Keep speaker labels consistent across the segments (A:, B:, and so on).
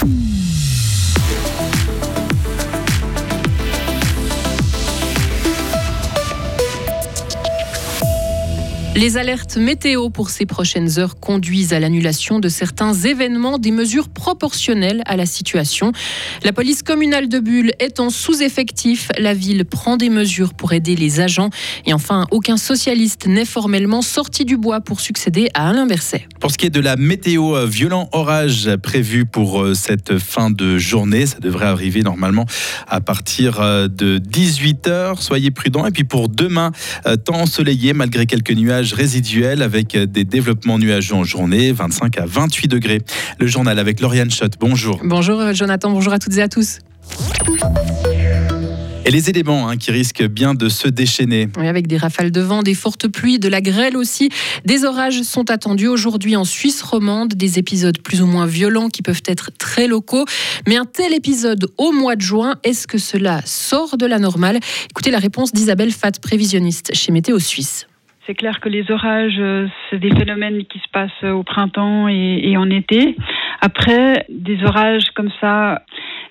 A: Mm. Les alertes météo pour ces prochaines heures conduisent à l'annulation de certains événements, des mesures proportionnelles à la situation. La police communale de Bulle est en sous-effectif. La ville prend des mesures pour aider les agents. Et enfin, aucun socialiste n'est formellement sorti du bois pour succéder à Alain Berset.
B: Pour ce qui est de la météo, euh, violent orage prévu pour euh, cette fin de journée. Ça devrait arriver normalement à partir euh, de 18h. Soyez prudents. Et puis pour demain, temps ensoleillé malgré quelques nuages résiduel avec des développements nuageux en journée, 25 à 28 degrés. Le journal avec Lauriane Schott. Bonjour.
A: Bonjour Jonathan, bonjour à toutes et à tous.
B: Et les éléments hein, qui risquent bien de se déchaîner.
A: Oui, avec des rafales de vent, des fortes pluies, de la grêle aussi. Des orages sont attendus aujourd'hui en Suisse romande, des épisodes plus ou moins violents qui peuvent être très locaux. Mais un tel épisode au mois de juin, est-ce que cela sort de la normale? Écoutez la réponse d'Isabelle Fat, prévisionniste chez Météo Suisse.
C: C'est clair que les orages, euh, c'est des phénomènes qui se passent au printemps et, et en été. Après, des orages comme ça,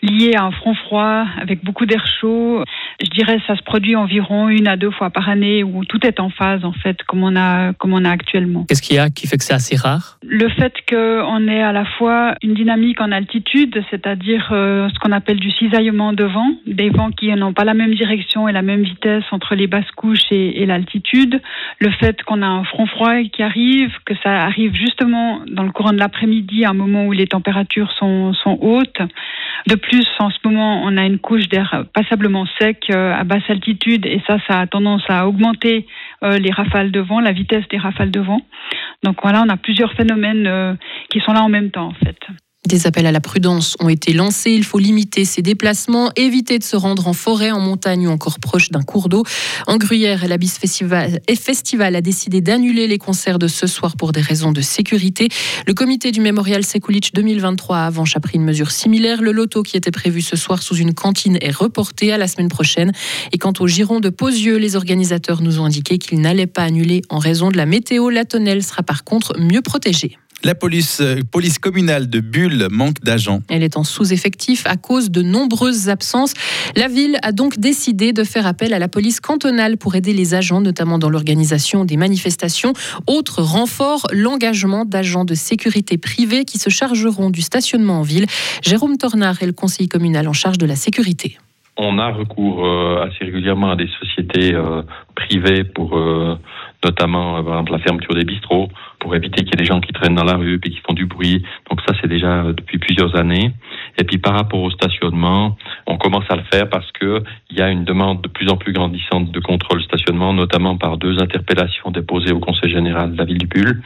C: liés à un front froid, avec beaucoup d'air chaud, je dirais ça se produit environ une à deux fois par année où tout est en phase en fait comme on a comme on a actuellement.
D: Qu'est-ce qu'il y a qui fait que c'est assez rare?
C: Le fait qu'on ait à la fois une dynamique en altitude, c'est-à-dire euh, ce qu'on appelle du cisaillement de vent, des vents qui n'ont pas la même direction et la même vitesse entre les basses couches et, l'altitude, le fait qu'on a un front froid qui arrive, que ça arrive justement dans le courant de l'après-midi à un moment où les températures sont, sont hautes. De plus, en ce moment, on a une couche d'air passablement sec euh, à basse altitude et ça, ça a tendance à augmenter euh, les rafales de vent, la vitesse des rafales de vent. Donc voilà, on a plusieurs phénomènes euh, qui sont là en même temps en fait.
A: Des appels à la prudence ont été lancés. Il faut limiter ses déplacements, éviter de se rendre en forêt, en montagne ou encore proche d'un cours d'eau. En Gruyère, l'Abyss Festival, a décidé d'annuler les concerts de ce soir pour des raisons de sécurité. Le comité du Mémorial Sekulic 2023 a avant a pris une mesure similaire. Le loto qui était prévu ce soir sous une cantine est reporté à la semaine prochaine. Et quant au giron de Posieux, les organisateurs nous ont indiqué qu'ils n'allaient pas annuler en raison de la météo. La tonnelle sera par contre mieux protégée.
B: La police, euh, police communale de Bulle manque d'agents.
A: Elle est en sous-effectif à cause de nombreuses absences. La ville a donc décidé de faire appel à la police cantonale pour aider les agents, notamment dans l'organisation des manifestations. Autre renfort, l'engagement d'agents de sécurité privés qui se chargeront du stationnement en ville. Jérôme Tornard est le conseiller communal en charge de la sécurité.
E: On a recours euh, assez régulièrement à des sociétés euh, privées pour notamment par exemple la fermeture des bistrots pour éviter qu'il y ait des gens qui traînent dans la rue et qui font du bruit. Donc ça, c'est déjà euh, depuis plusieurs années. Et puis par rapport au stationnement, on commence à le faire parce que il y a une demande de plus en plus grandissante de contrôle stationnement, notamment par deux interpellations déposées au Conseil général de la ville du Bulle.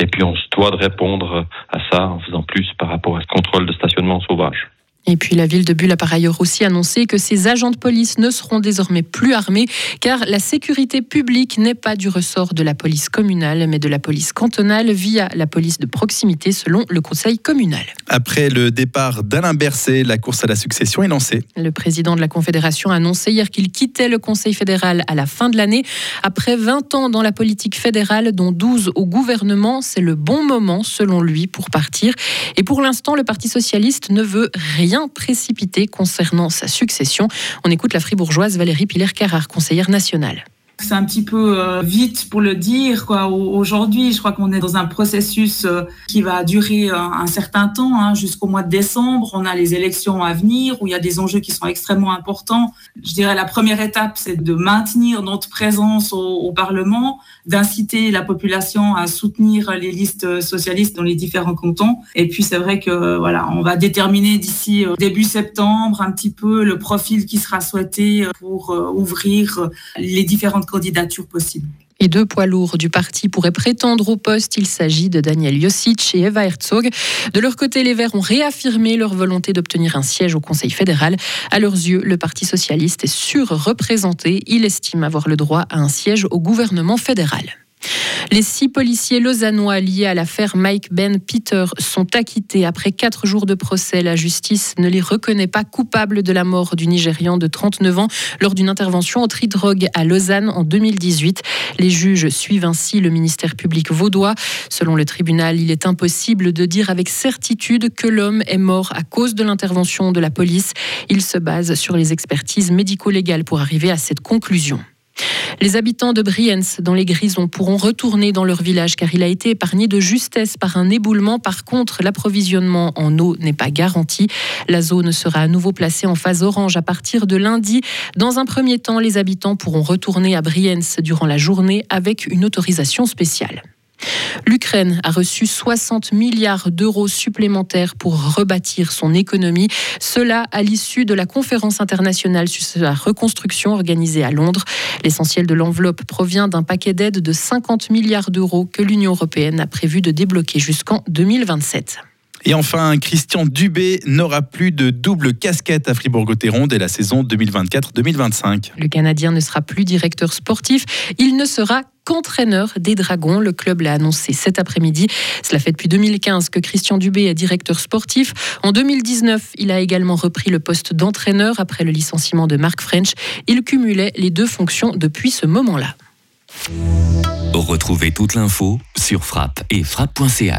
E: Et puis on se doit de répondre à ça en faisant plus par rapport à ce contrôle de stationnement sauvage.
A: Et puis la ville de Bulle a par ailleurs aussi annoncé que ses agents de police ne seront désormais plus armés car la sécurité publique n'est pas du ressort de la police communale mais de la police cantonale via la police de proximité selon le conseil communal.
B: Après le départ d'Alain Berset, la course à la succession est lancée.
A: Le président de la Confédération a annoncé hier qu'il quittait le conseil fédéral à la fin de l'année. Après 20 ans dans la politique fédérale dont 12 au gouvernement, c'est le bon moment selon lui pour partir. Et pour l'instant, le Parti socialiste ne veut rien précipité concernant sa succession. On écoute la fribourgeoise Valérie Piller-Carrard, conseillère nationale.
F: C'est un petit peu euh, vite pour le dire. Quoi. Aujourd'hui, je crois qu'on est dans un processus euh, qui va durer un, certain temps, hein, jusqu'au mois de décembre. On a les élections à venir où il y a des enjeux qui sont extrêmement importants. Je dirais la première étape, c'est de maintenir notre présence au, Parlement, d'inciter la population à soutenir les listes socialistes dans les différents cantons. Et puis c'est vrai que voilà, on va déterminer d'ici euh, début septembre un petit peu le profil qui sera souhaité pour ouvrir les différentes candidatures possibles.
A: Et deux poids lourds du parti pourraient prétendre au poste. Il s'agit de Daniel Josic et Eva Herzog. De leur côté, les Verts ont réaffirmé leur volonté d'obtenir un siège au Conseil fédéral. À leurs yeux, le Parti socialiste est surreprésenté. Il estime avoir le droit à un siège au gouvernement fédéral. Les six policiers lausannois liés à l'affaire Mike Ben Peter sont acquittés après quatre jours de procès. La justice ne les reconnaît pas coupables de la mort du Nigérian de 39 ans lors d'une intervention au tri-drogue à Lausanne en 2018. Les juges suivent ainsi le ministère public vaudois. Selon le tribunal, il est impossible de dire avec certitude que l'homme est mort à cause de l'intervention de la police. Il se base sur les expertises médico-légales pour arriver à cette conclusion. Les habitants de Briens, dans les Grisons, pourront retourner dans leur village car il a été épargné de justesse par un éboulement. Par contre, l'approvisionnement en eau n'est pas garanti. La zone sera à nouveau placée en phase orange à partir de lundi. Dans un premier temps, les habitants pourront retourner à Briens durant la journée avec une autorisation spéciale. L'Ukraine a reçu 60 milliards d'euros supplémentaires pour rebâtir son économie. Cela à l'issue de la conférence internationale sur la reconstruction organisée à Londres. L'essentiel de l'enveloppe provient d'un paquet d'aide de 50 milliards d'euros que l'Union européenne a prévu de débloquer jusqu'en 2027.
B: Et enfin, Christian Dubé n'aura plus de double casquette à Fribourg-Gotteron dès la saison 2024-2025.
A: Le Canadien ne sera plus directeur sportif, il ne sera qu'entraîneur des Dragons. Le club l'a annoncé cet après-midi. Cela fait depuis 2015 que Christian Dubé est directeur sportif. En 2019, il a également repris le poste d'entraîneur après le licenciement de Mark French. Il cumulait les deux fonctions depuis ce moment-là.
G: Retrouvez toute l'info sur frappe et frappe.ch.